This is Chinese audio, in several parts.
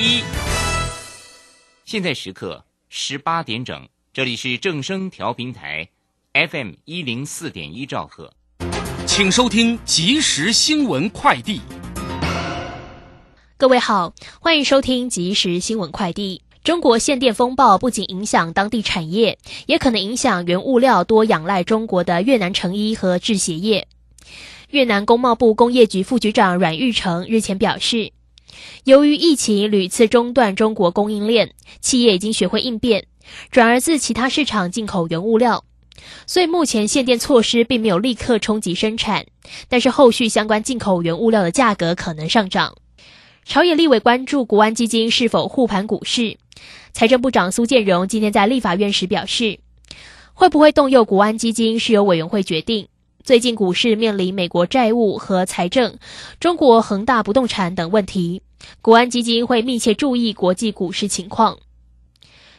一。现在时刻十八点整，这里是正声调频台，FM 一零四点一兆赫，请收听即时新闻快递。各位好，欢迎收听即时新闻快递。中国限电风暴不仅影响当地产业，也可能影响原物料多仰赖中国的越南成衣和制鞋业。越南工贸部工业局副局长阮玉成日前表示，由于疫情屡次中断中国供应链，企业已经学会应变，转而自其他市场进口原物料，所以目前限电措施并没有立刻冲击生产，但是后续相关进口原物料的价格可能上涨。朝野立委关注国安基金是否护盘股市，财政部长苏建荣今天在立法院时表示，会不会动用国安基金是由委员会决定。最近股市面临美国债务和财政、中国恒大不动产等问题，国安基金会密切注意国际股市情况。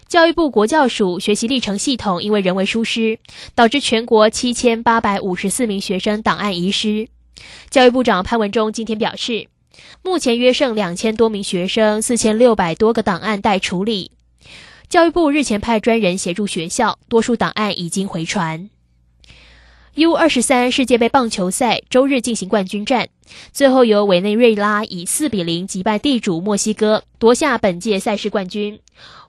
教育部国教署学习历程系统因为人为疏失，导致全国七千八百五十四名学生档案遗失。教育部长潘文忠今天表示，目前约剩两千多名学生，四千六百多个档案待处理。教育部日前派专人协助学校，多数档案已经回传。U 二十三世界杯棒球赛周日进行冠军战，最后由委内瑞拉以四比零击败地主墨西哥，夺下本届赛事冠军。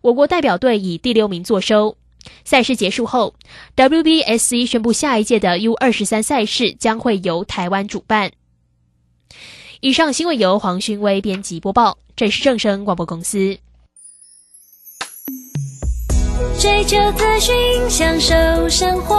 我国代表队以第六名作收。赛事结束后，WBSC 宣布下一届的 U 二十三赛事将会由台湾主办。以上新闻由黄勋威编辑播报，这是正声广播公司。追求资讯，享受生活。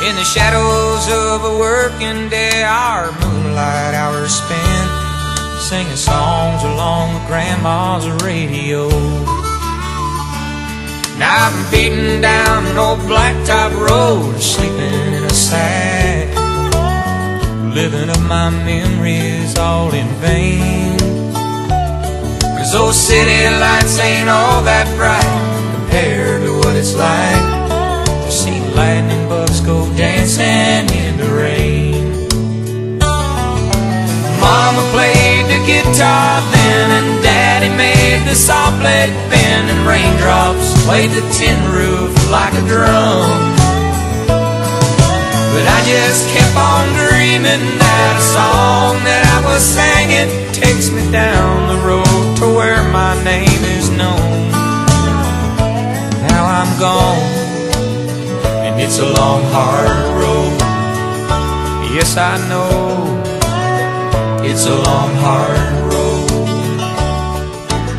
In the shadows of a working day, our moonlight hours spent singing songs along with grandma's radio. Now I'm beating down an old blacktop road, sleeping in a sack, living up my memories all in vain. Cause those city lights ain't all that bright compared to what it's like Mama played the guitar then, and Daddy made the saw blade bend, and raindrops played the tin roof like a drum. But I just kept on dreaming that a song that I was singing takes me down the road to where my name is known. Now I'm gone And it's a long, hard road. Yes, I know. It's a long, hard road.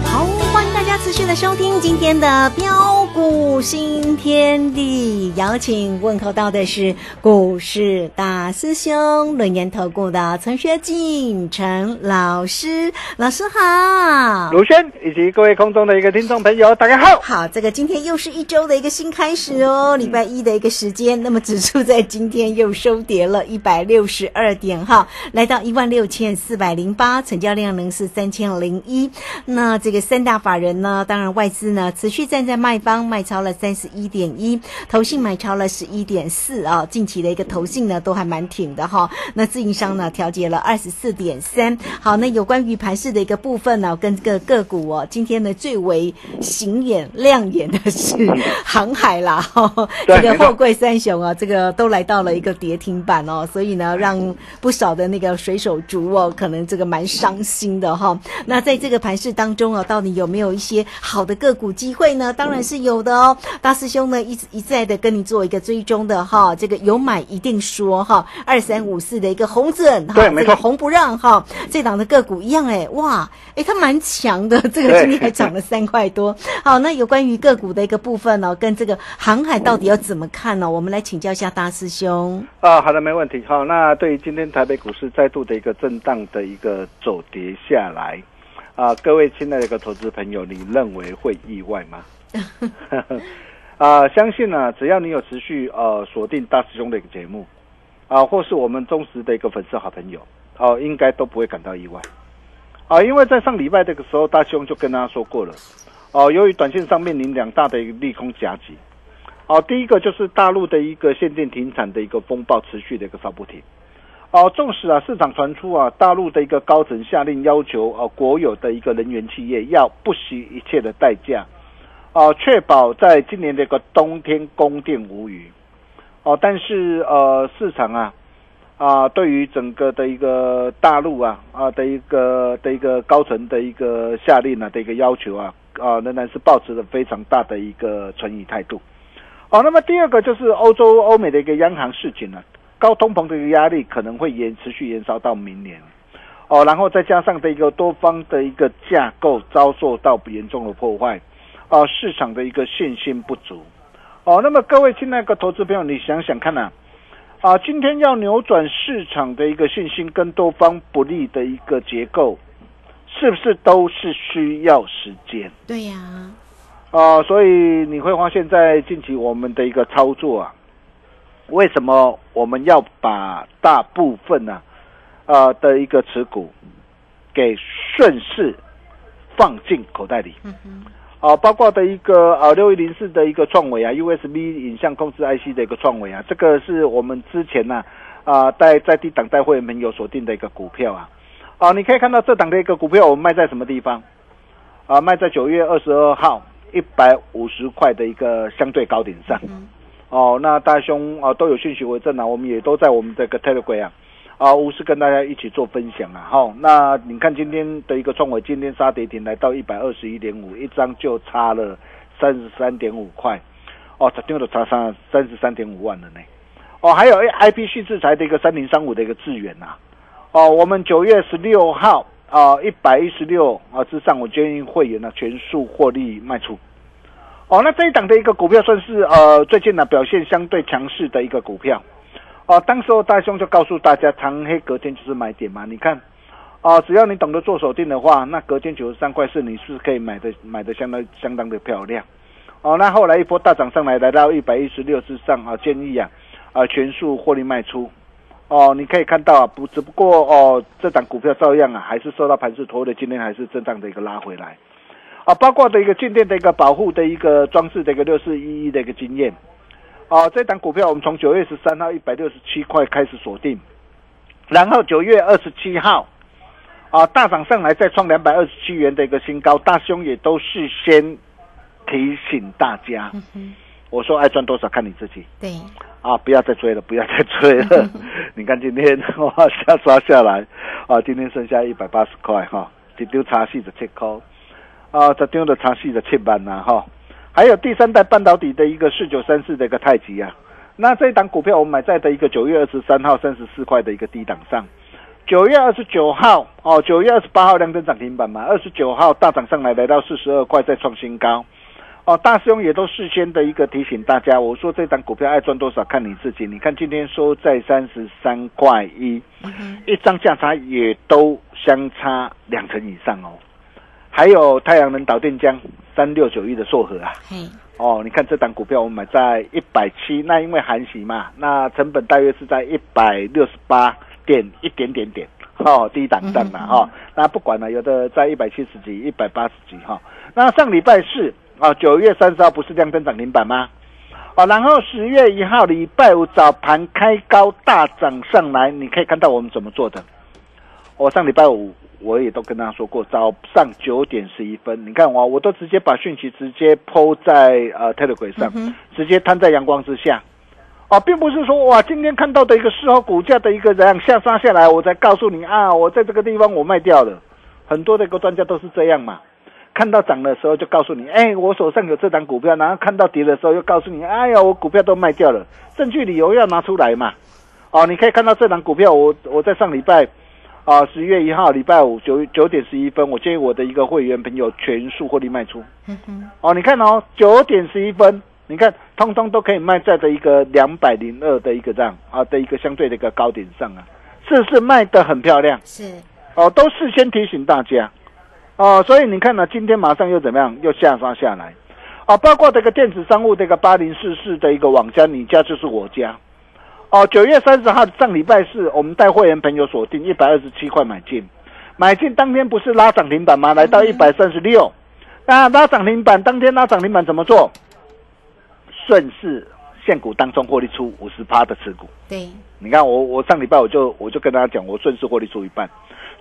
好，欢迎大家持续的收听今天的标股新天地，邀请问候到的是股市大师兄轮研投顾的陈学进陈老师，老师好。卢轩以及各位空中的一个听众朋友，大家好。好，这个今天又是一周的一个新开始哦，礼拜一的一个时间，那么指数在今天又收跌了一百六十二点哈，来到一万六千四百零八，成交量呢是三千零一。那这个三大法人呢，当然外资呢持续站在卖方，卖超了三十一点一，投信买超了十一点四啊，近期的一个投信呢都还蛮挺的哈。那自营商呢调节了二十四点三。好，那有关于盘市的一个部分呢，跟这个个股哦，今天呢最为显眼亮眼的是航海啦，哈，这个货柜三雄啊，这个都来到了一个跌停板哦，所以呢，让不少的那个水手族哦，可能这个蛮伤心的哈。那在这个盘市当中啊，到底有没有一些好的个股机会呢？当然是有的哦。大师兄呢一直一再的跟你做一个追踪的哈，这个有买一定说哈，二三五四的一个红准哈，这个红不让哈，这档的个股一样哎，哇，哎，它蛮强的，这个今天还涨了三块多。好，那有关于个股的一个部分呢，跟这个航海到底要怎么看呢？我们来请教一下大师兄。啊，好的，没问题。好，那对于今天台北股市再度的一个震荡的一个走跌下来，啊，各位亲爱的一个投资朋友，你认为会意外吗？啊，相信呢，只要你有持续呃锁定大师兄的一个节目，啊，或是我们忠实的一个粉丝好朋友，哦，应该都不会感到意外。啊，因为在上礼拜这个时候，大师兄就跟大家说过了，哦，由于短线上面临两大的一个利空夹击，哦，第一个就是大陆的一个限电停产的一个风暴持续的一个扫不停，哦，纵使啊市场传出啊大陆的一个高层下令要求啊国有的一个能源企业要不惜一切的代价，哦，确保在今年的一个冬天供电无虞，哦，但是呃市场啊。啊，对于整个的一个大陆啊啊的一个的一个高层的一个下令啊的一个要求啊啊，仍然是保持着非常大的一个存疑态度。哦，那么第二个就是欧洲欧美的一个央行事情呢，高通膨的一个压力可能会延持续延烧到明年。哦，然后再加上的一个多方的一个架构遭受到严重的破坏，啊，市场的一个信心不足。哦，那么各位亲爱的投资朋友，你想想看呐。啊，今天要扭转市场的一个信心跟多方不利的一个结构，是不是都是需要时间？对呀。啊，所以你会发现在近期我们的一个操作啊，为什么我们要把大部分呢？啊的一个持股给顺势放进口袋里？嗯哼。啊，包括的一个啊六一零四的一个创维啊，USB 影像控制 IC 的一个创维啊，这个是我们之前呢啊在在低档带会员朋友锁定的一个股票啊，啊你可以看到这档的一个股票我们卖在什么地方？啊？卖在九月二十二号一百五十块的一个相对高点上，哦，那大兄啊都有讯息为证啊，我们也都在我们这个 Telegram 啊。啊，无私跟大家一起做分享啊，好，那你看今天的一个创维，今天杀跌停来到一百二十一点五，一张就差了三十三点五块，哦，这丢的差三三十三点五万了呢，哦，还有 I P 系制裁的一个三零三五的一个资源呐，哦，我们九月十六号啊一百一十六啊之上，我建议会员呢全数获利卖出，哦，那这一档的一个股票算是呃最近呢表现相对强势的一个股票。哦，当时候大兄就告诉大家，长黑隔天就是买点嘛。你看，哦，只要你懂得做手定的话，那隔天九十三块四，你是可以买的，买的相当相当的漂亮。哦，那后来一波大涨上来，来到一百一十六之上啊，建议啊，啊全数获利卖出。哦，你可以看到，不，只不过哦，这档股票照样啊，还是受到盘势拖的，今天还是震荡的一个拉回来。啊，包括的一个静电的一个保护的一个装置的一个六四一一的一个经验。哦，这档股票我们从九月十三号一百六十七块开始锁定，然后九月二十七号，啊大涨上来再创两百二十七元的一个新高，大兄也都事先提醒大家，我说爱赚多少看你自己，对，啊不要再追了，不要再追了，你看今天哇下刷下来，啊今天剩下一百八十块哈，一丢茶戏的切扣，啊这丢的茶戏的切板呐哈。还有第三代半导体的一个四九三四的一个太极啊，那这一档股票我们买在的一个九月二十三号三十四块的一个低档上，九月二十九号哦，九月二十八号量增涨停板嘛，二十九号大涨上来，来到四十二块，再创新高。哦，大师兄也都事先的一个提醒大家，我说这档股票爱赚多少看你自己。你看今天收在三十三块一，一张价差也都相差两成以上哦。还有太阳能导电浆三六九一的硕和啊，嘿，哦，你看这档股票我们买在一百七，那因为含息嘛，那成本大约是在一百六十八点一点点点，哦，低档档嘛，哈、那不管了，有的在一百七十几、一百八十几，哈、那上礼拜四啊，九月三十号不是亮灯涨停板吗？哦，然后十月一号礼拜五早盘开高大涨上来，你可以看到我们怎么做的。我上礼拜五我也都跟大家说过，早上九点十一分，你看我我都直接把讯息直接抛在呃 Telegram 上，直接摊在阳光之下。哦，并不是说哇，今天看到的一个事后股价的一个怎样下杀下来，我才告诉你啊，我在这个地方我卖掉了。很多的一个专家都是这样嘛，看到涨的时候就告诉你，哎，我手上有这档股票，然后看到跌的时候又告诉你，哎呀，我股票都卖掉了，证据理由要拿出来嘛。哦，你可以看到这档股票，我我在上礼拜啊，十月一号礼拜五九九点十一分，我建议我的一个会员朋友全数获利卖出。哦，你看哦，九点十一分，你看通通都可以卖在的一个两百零二的一个这样啊的一个相对的一个高点上啊，是不是卖的很漂亮？是，哦，都事先提醒大家，哦，所以你看呢，今天马上又怎么样，又下发下来，啊，包括这个电子商务这个八零四四的一个网家，你家就是我家，哦，九月三十号上礼拜四，我们带会员朋友锁定一百二十七块买进，买进当天不是拉涨停板吗？来到一百三十六，那拉涨停板当天拉涨停板怎么做？顺势现股当中获利出五十趴的持股。对，你看我我上礼拜我就我就跟大家讲，我顺势获利出一半。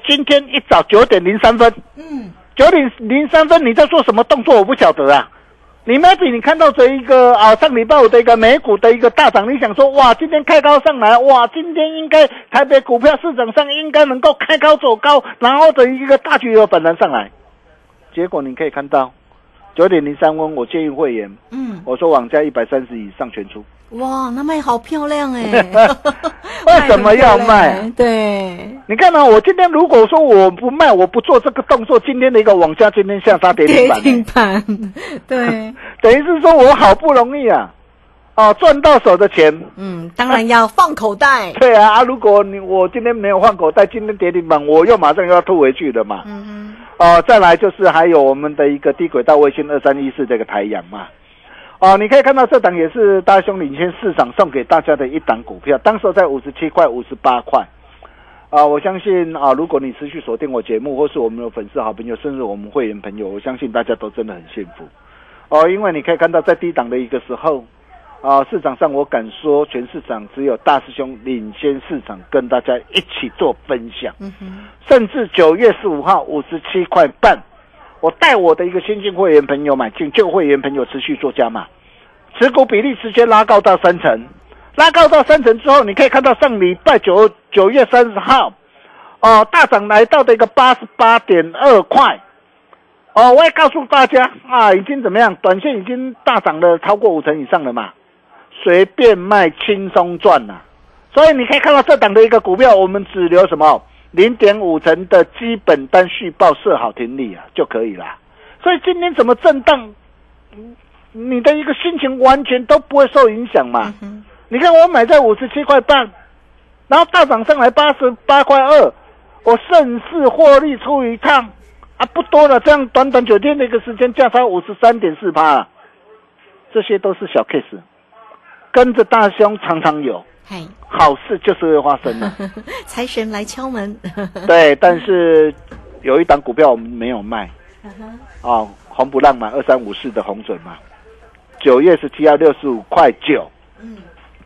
今天一早九点零三分，嗯，九点零三分你在做什么动作？我不晓得啊。你 maybe 你看到这一个啊上礼拜五的一个美股的一个大涨，你想说哇，今天开高上来，哇，今天应该台北股票市场上应该能够开高走高，然后的一个大举有本能上来。结果你可以看到九点零三分，我建议会员，嗯，我说网价一百三十以上全出。哇，那卖好漂亮哎，为什么要卖对，你看呢、我今天如果说我不卖，我不做这个动作，今天的一个网下今天下杀跌停跌板，停板，对，等于是说我好不容易啊，哦赚到手的钱，嗯，当然要放口袋，对啊，啊如果你我今天没有放口袋，今天跌停板，我又马上又要吐回去了嘛。嗯哦，再来就是还有我们的一个低轨道卫星二三一四这个台阳嘛。哦，你可以看到这档也是大兄领先市场送给大家的一档股票，当时在五十七块、五十八块。啊，我相信啊，如果你持续锁定我节目，或是我们的粉丝好朋友，甚至我们会员朋友，我相信大家都真的很幸福。哦，因为你可以看到在低档的一个时候，啊，市场上我敢说，全市场只有大师兄领先市场，跟大家一起做分享。甚至九月十五号五十七块半，我带我的一个新进会员朋友买进，旧会员朋友持续做加码，持股比例直接拉高到三成，拉高到三成之后，你可以看到上礼拜九九月三十号，哦，大涨来到的一个八十八点二块，哦，我也告诉大家啊，已经怎么样，短线已经大涨了超过五成以上了嘛，随便卖轻松赚呐、所以你可以看到这档的一个股票，我们只留什么？零点五成的基本单续报设好停利啊就可以啦。所以今天怎么震荡，你的一个心情完全都不会受影响嘛。你看我买在五十七块半，然后大涨上来八十八块二，我顺势获利出一趟啊，不多了，这样短短九天的一个时间价差五十三点四趴了，这些都是小 case，跟着大兄常常有。嘿，好事就是会发生的，财神来敲门，对。但是有一档股票我们没有卖，啊，红不让嘛，二三五四的红准嘛，九月十七号六十五块九，嗯，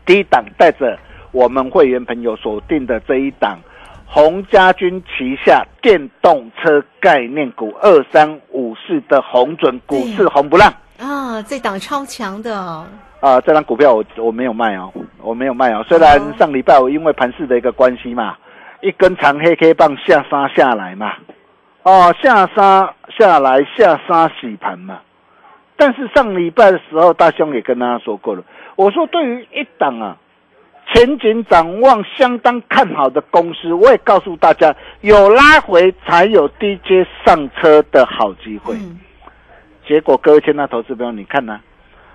第一档带着我们会员朋友锁定的这一档洪家军旗下电动车概念股二三五四的红准股市红不浪。啊，这档超强的哦，啊，这张股票我我没有卖哦，我没有卖哦。虽然上礼拜我因为盘市的一个关系嘛，一根长黑 K 棒下杀下来嘛，哦，下杀下来下杀洗盘嘛。但是上礼拜的时候，大兄也跟大家说过了，我说对于一档啊前景展望相当看好的公司，我也告诉大家，有拉回才有低阶上车的好机会。嗯结果各位亲爱的投资朋友，你看呢、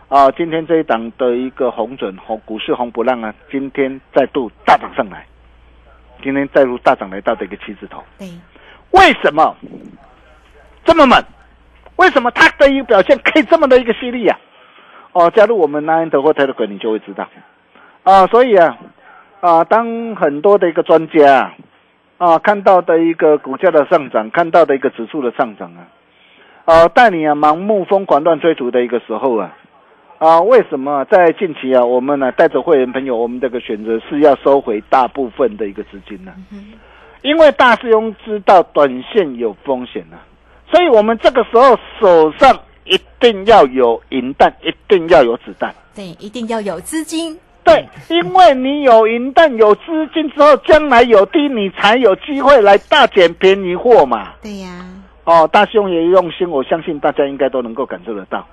啊？今天这一档的一个红准红股市红不让啊，今天再度大涨上来，今天再度大涨来到的一个七字头，对，为什么这么猛？为什么它的一个表现可以这么的一个犀利呀、哦，加入我们 Nine 德或 Telegram，你就会知道啊。所以啊啊，当很多的一个专家啊啊看到的一个股价的上涨，看到的一个指数的上涨啊，啊，带你啊盲目疯狂乱追逐的一个时候啊，啊，为什么在近期啊，我们呢带着会员朋友，我们这个选择是要收回大部分的一个资金呢？因为大师兄知道短线有风险呢、所以我们这个时候手上一定要有银弹，一定要有子弹。对，一定要有资金，对，因为你有银弹、有资金之后，将来有低，你才有机会来大捡便宜货嘛。对呀，哦，大兄也用心，我相信大家应该都能够感受得到。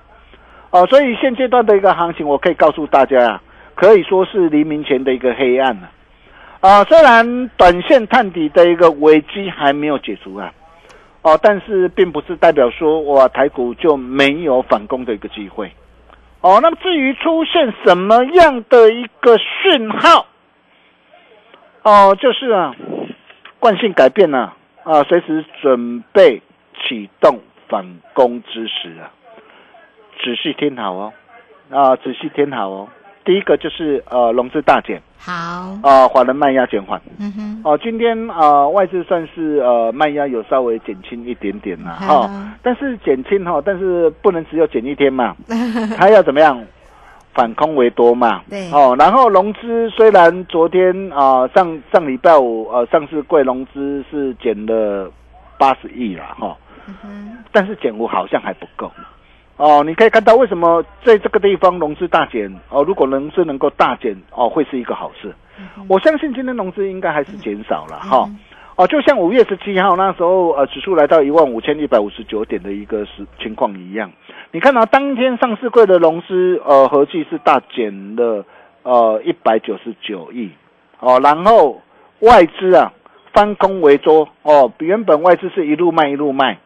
哦，所以现阶段的一个行情，我可以告诉大家啊，可以说是黎明前的一个黑暗了。啊、虽然短线探底的一个危机还没有解除啊，哦，但是并不是代表说哇台股就没有反攻的一个机会。哦，那么至于出现什么样的一个讯号，哦，就是啊，惯性改变了啊，随时准备启动反攻之时啊，仔细听好哦，啊，仔细听好哦。第一个就是呃融资大减。好，啊，华人卖压减缓。嗯哼，哦。今天啊、外资算是呃卖压有稍微减轻一点点啦哈、嗯但是减轻哈、但是不能只有减一天嘛，它要怎么样？反空为多嘛，对。哦，然后融资虽然昨天啊、上上礼拜五呃上市柜融资是减了八十亿啦哈、嗯但是减幅好像还不够。哦，你可以看到为什么在这个地方融资大减哦，如果融资能够大减哦，会是一个好事。我相信今天融资应该还是减少了哈、哦，就像五月十七号那时候呃指数来到一万五千一百五十九点的一个时情况一样，你看到、当天上市柜的融资呃合计是大减了呃一百九十九亿。哦，然后外资啊翻空为多哦，原本外资是一路卖一路卖，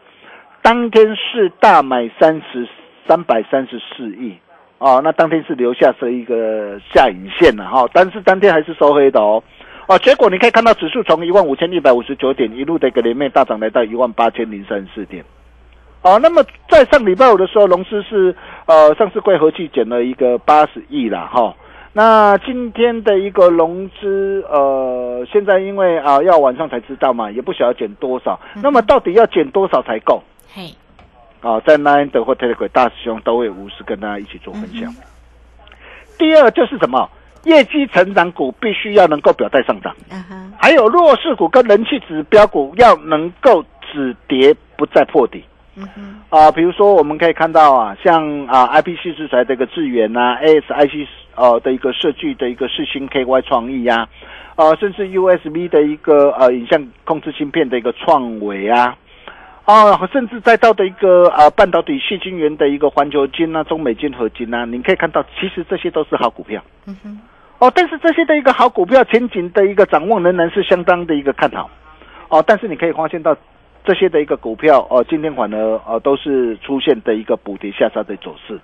当天是大买三十三百三十四亿哦，那当天是留下是一个下影线了哈、但是当天还是收黑的哦。哦，结果你可以看到指数从一万五千一百五十九点一路的一个连袂大涨来到一万八千零三十四点。哦，那么在上礼拜五的时候，融资是呃上市柜合计减了一个八十亿啦哈、那今天的一个融资，呃，现在因为啊、要晚上才知道嘛，也不晓得减多少。那么到底要减多少才够？嘿，啊，在 Nine 的或 Telegram 大师兄都会无私跟大家一起做分享。第二就是什么？业绩成长股必须要能够表态上涨，还有弱势股跟人气指标股要能够止跌不再破底。啊，比如说我们可以看到啊，像啊 IPC 制裁的一个智源呐、ASIC 呃的一个设计的一个世星 KY 创意呀、啊，甚至 USB 的一个呃影像控制芯片的一个创维啊，啊，甚至再到的一个啊半导体细晶圆的一个环球金啊、中美金合金啊，你可以看到，其实这些都是好股票。嗯哼，哦，但是这些的一个好股票前景的一个展望仍然是相当的一个看好。哦，但是你可以发现到这些的一个股票哦，今天反而呃都是出现的一个补跌下杀的走势。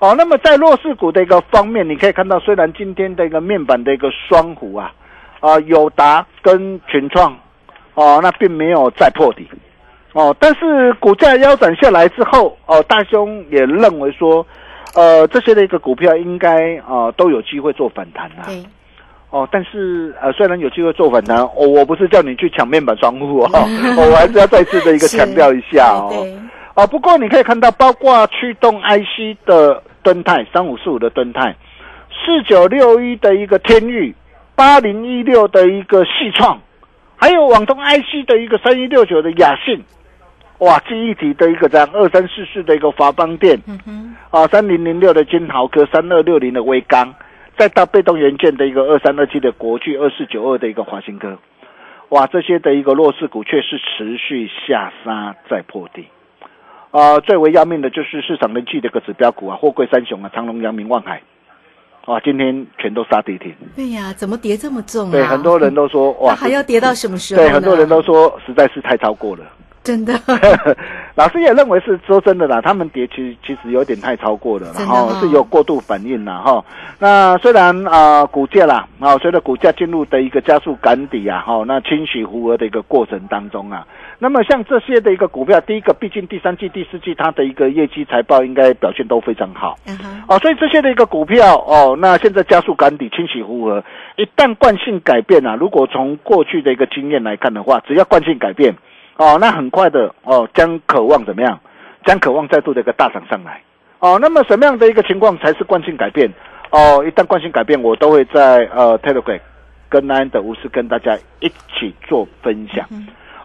哦，那么在弱势股的一个方面，你可以看到，虽然今天的一个面板的一个双虎啊，啊、友达跟群创哦，那并没有再破底。哦，但是股价腰斩下来之后，哦，大兄也认为说，呃，这些的一个股票应该啊、呃都有机会做反弹啊。对，哦，但是呃，虽然有机会做反弹，我、我不是叫你去抢面板双户哦，哦我还是要再次的一个强调一下哦。对，哦，不过你可以看到，包括驱动 IC 的敦泰三五四五的敦泰，四九六一的一个天域，八零一六的一个细创，还有网通 IC 的一个三一六九的雅信，哇，记忆体的一个这样二三四四的一个华邦电，嗯哼，啊，三零零六的金豪科，三二六零的威刚，再到被动元件的一个二三二七的国巨，二四九二的一个华新科，哇，这些的一个弱势股却是持续下杀再破底。啊，最为要命的就是市场人气的一个指标股啊，货柜三雄啊，长隆、阳明、望海。哇，今天全都杀跌停。对呀，怎么跌这么重啊？对，很多人都说哇，那还要跌到什么时候对，很多人都说实在是太超过了。真的，老师也认为是说真的啦，他们跌其实其实有点太超过了，然后是有过度反应了哈。那虽然啊、呃股价啦啊、随着股价进入的一个加速赶底啊哈，那清洗弧额的一个过程当中啊，那么像这些的一个股票，第一个毕竟第三季、第四季它的一个业绩财报应该表现都非常好。嗯哼哦，所以这些的一个股票哦，那现在加速赶底、清洗弧额，一旦惯性改变啊，如果从过去的一个经验来看的话，只要惯性改变，哦，那很快的哦，将渴望怎么样？将渴望再度的一个大涨上来。哦，那么什么样的一个情况才是惯性改变？哦，一旦惯性改变，我都会在呃 Telegram 跟安的无私跟大家一起做分享。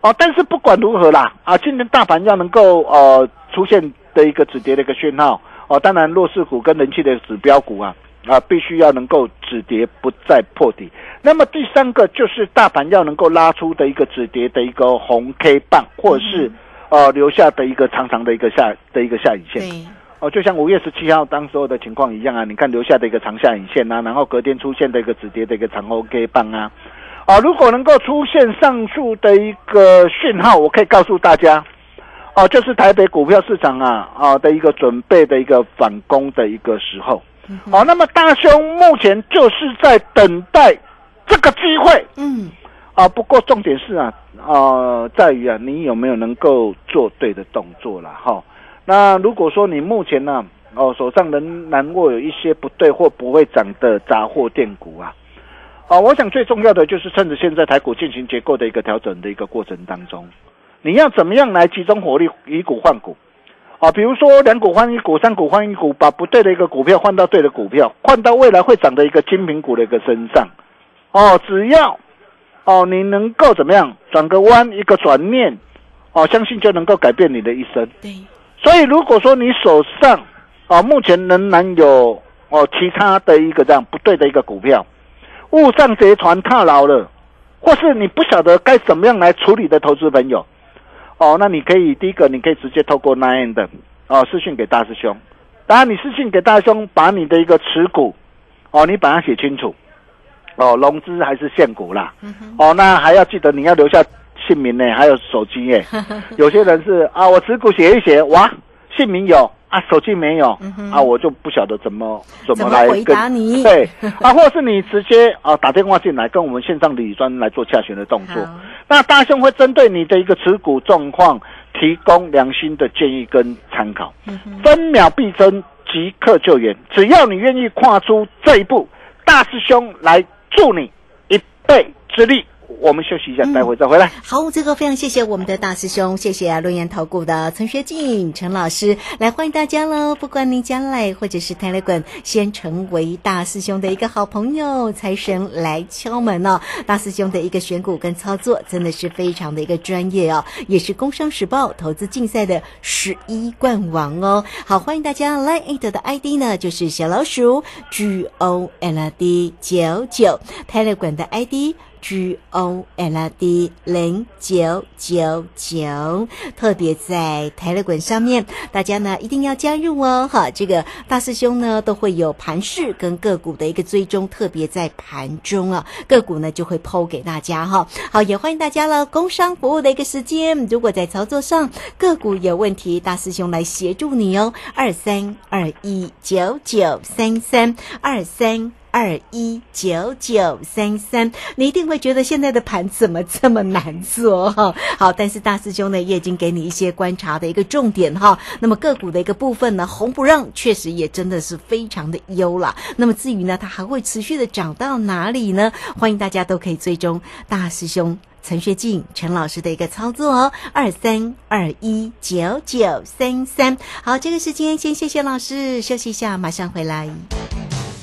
哦，但是不管如何啦，啊，今天大盘要能够呃出现的一个止跌的一个讯号，哦，当然弱势股跟人气的指标股啊啊，必须要能够止跌不再破底。那么第三个就是大盘要能够拉出的一个止跌的一个红 K 棒，或者是呃留下的一个长长的一个下的一个下影线。对，哦，就像五月十七号当时候的情况一样啊，你看留下的一个长下影线啊，然后隔天出现的一个止跌的一个长 OK 棒啊，啊，如果能够出现上述的一个讯号，我可以告诉大家，哦、就是台北股票市场啊啊的一个准备的一个反攻的一个时候。哦，那么大兄目前就是在等待这个机会。嗯，啊，不过重点是啊，呃，在于啊，你有没有能够做对的动作了哈？那如果说你目前呢、哦，手上仍然握有一些不对或不会涨的杂货店股啊，啊，我想最重要的就是趁着现在台股进行结构的一个调整的一个过程当中，你要怎么样来集中火力，以股换股？啊，比如说两股换一股，三股换一股，把不对的一个股票换到对的股票，换到未来会涨的一个精品股的一个身上。哦，只要哦你能够怎么样转个弯，一个转念，哦，相信就能够改变你的一生。对，所以如果说你手上哦目前仍然有哦其他的一个这样不对的一个股票，误上贼船踏牢了，或是你不晓得该怎么样来处理的投资朋友，哦，那你可以第一个你可以直接透过 Nine 的哦私讯给大师兄，当然你私信给大师兄，把你的一个持股哦你把它写清楚，哦融资还是现股啦，哦那还要记得你要留下姓名呢，还有手机耶。有些人是啊，我持股写一写，哇，姓名有啊，手机没有、啊，我就不晓得怎么怎怎么来跟答你 对 啊，或是你直接啊打电话进来跟我们线上理专来做洽询的动作。那大兄会针对你的一个持股状况提供良心的建议跟参考，分秒必争，即刻救援。只要你愿意跨出这一步，大师兄来助你一臂之力。我们休息一下，待会再回来。好，最后非常谢谢我们的大师兄，谢谢啊，论研投顾的陈学进陈老师来欢迎大家喽！不管您将来或者是 Telegram，先成为大师兄的一个好朋友，财神来敲门哦！大师兄的一个选股跟操作真的是非常的一个专业哦，也是工商时报投资竞赛的十一冠王哦。好，欢迎大家来 it 的 ID 呢，就是小老鼠 G O L D 九九，Telegram 的 ID。G O L D 零九九九，特别在台乐馆上面，大家呢一定要加入哦。哈，这个大师兄呢都会有盘势跟个股的一个追踪，特别在盘中啊，个股呢就会抛给大家哈。好，也欢迎大家了。工商服务的一个时间，如果在操作上个股有问题，大师兄来协助你哦。二三二一九九三三二三。二一九九三三，你一定会觉得现在的盘怎么这么难做哈？好，但是大师兄呢也已经给你一些观察的一个重点哈。那么个股的一个部分呢，红不让确实也真的是非常的优了。那么至于呢，它还会持续的涨到哪里呢？欢迎大家都可以追踪大师兄。陈学进陈老师的一个操作哦，二三二一九九三三。好，这个时间先谢谢老师，休息一下，马上回来。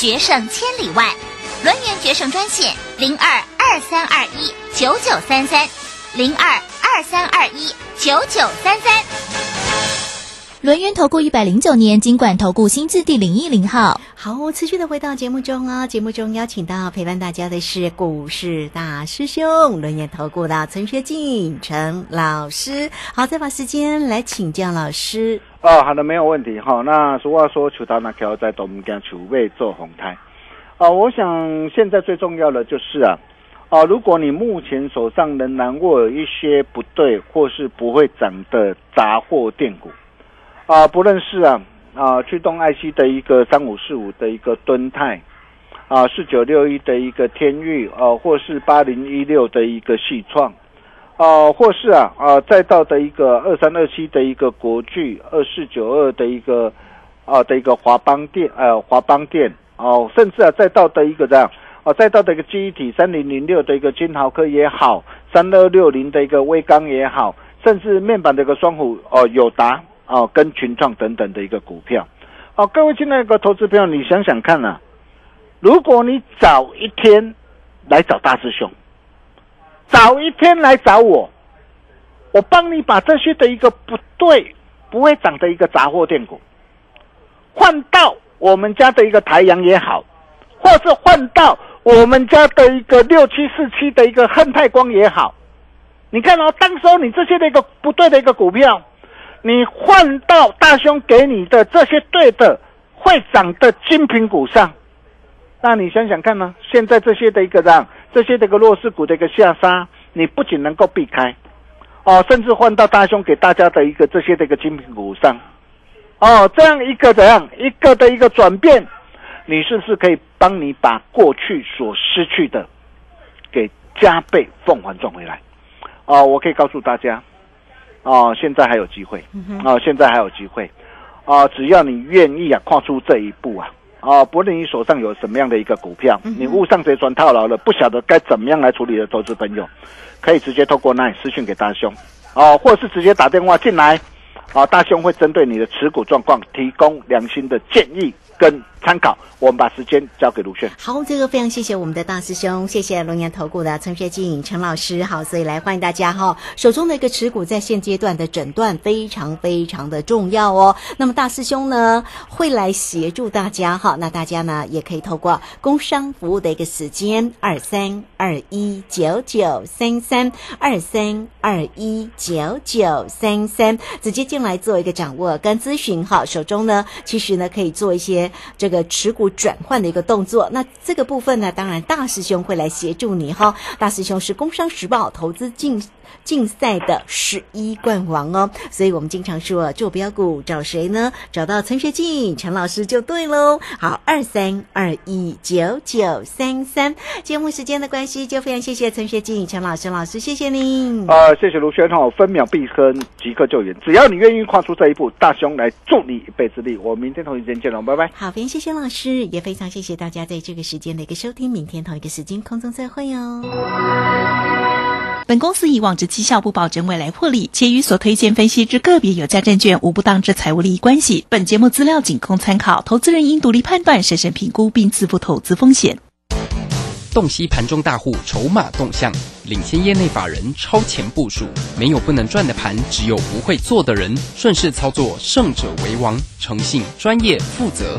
决胜千里外。轮源决胜专线零二二三二一九九三三零二二三二一九九三三。轮源投顾一百零九年金管投顾新字第零一零号。好，持续的回到节目中哦。节目中邀请到陪伴大家的是股市大师兄轮研投顾的陈学进陈老师。好，再把时间来请教老师。哦，好的，没有问题哈。那俗话说，求到那条在东间，求未做红胎。啊，我想现在最重要的就是啊，啊，如果你目前手上仍然握有一些不对或是不会涨的杂货店股。啊，不论是啊啊驱动 IC 的一个三五四五的一个敦泰，啊四九六一的一个天域，啊或是八零一六的一个细创，啊或是啊啊再到的一个二三二七的一个国巨，二四九二的一个啊的一个华邦电，呃华邦电，哦甚至啊再到的一个这样，啊再到的一个记忆体三零零六的一个金豪科也好，三二六零的一个微钢也好，甚至面板的一个双虎哦友达。哦，跟群创等等的一个股票，哦，各位亲爱的投资朋友，你想想看啊，如果你早一天来找大师兄，早一天来找我，我帮你把这些的一个不对、不会涨的一个杂货店股，换到我们家的一个台阳也好，或是换到我们家的一个六七四七的一个恒泰光也好，你看哦，当时候你这些的一个不对的一个股票。你换到大兄给你的这些对的会涨的精品股上，那你想想看呢？现在这些的一个让这些的一个弱势股的一个下杀，你不仅能够避开，哦，甚至换到大兄给大家的一个这些的一个精品股上，哦，这样一个怎样一个的一个转变，你是不是可以帮你把过去所失去的给加倍奉还赚回来？哦，我可以告诉大家。哦，现在还有机会，哦，现在还有机会，啊，只要你愿意啊，跨出这一步啊，啊，不论你手上有什么样的一个股票，你误上贼船套牢了，不晓得该怎么样来处理的投资朋友，可以直接透过那私讯给大兄，哦，或是直接打电话进来，啊，大兄会针对你的持股状况提供良心的建议。跟参考，我们把时间交给卢迅。好，这个非常谢谢我们的大师兄，谢谢龙岩投顾的陈学进陈老师。好，所以来欢迎大家哈，手中的一个持股在现阶段的诊断非常非常的重要哦。那么大师兄呢会来协助大家哈，那大家呢也可以透过工商服务的一个时间二三二一九九三三二三二一九九三三直接进来做一个掌握跟咨询哈。手中呢其实呢可以做一些。这个持股转换的一个动作，那这个部分呢，当然大师兄会来协助你哈。大师兄是工商时报投资竞竞赛的十一冠王哦，所以我们经常说做标股找谁呢？找到陈学进陈老师就对喽。好，二三二一九九三三，节目时间的关系，就非常谢谢陈学进陈老师老师，谢谢您。啊，谢谢卢轩哈，分秒必争，即刻救援，只要你愿意跨出这一步，大兄来助你一臂之力。我明天同一时间见喽，拜拜。好，非常谢谢老师，也非常谢谢大家在这个时间的一个收听。明天同一个时间空中再会哦。本公司以往之绩效不保证未来获利，且与所推荐分析之个别有价证券无不当之财务利益关系。本节目资料仅供参考，投资人应独立判断、审慎评估并自负投资风险。洞悉盘中大户筹码动向，领先业内法人超前部署，没有不能赚的盘，只有不会做的人。顺势操作，胜者为王。诚信、专业、负责，